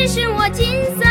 你是我金色。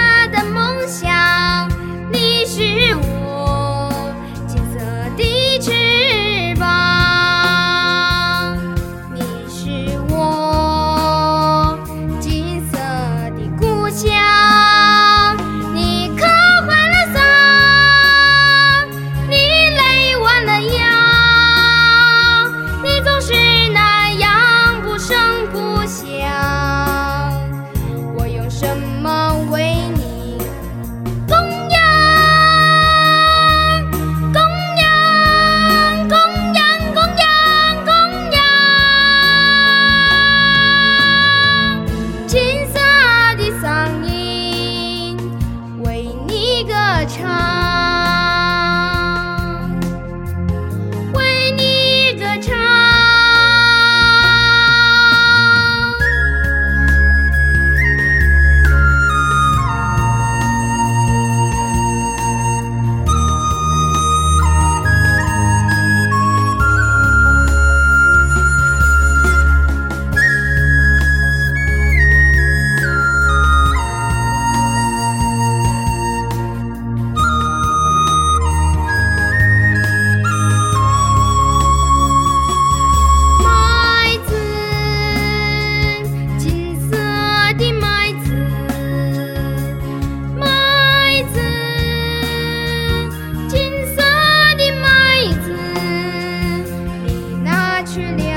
naturally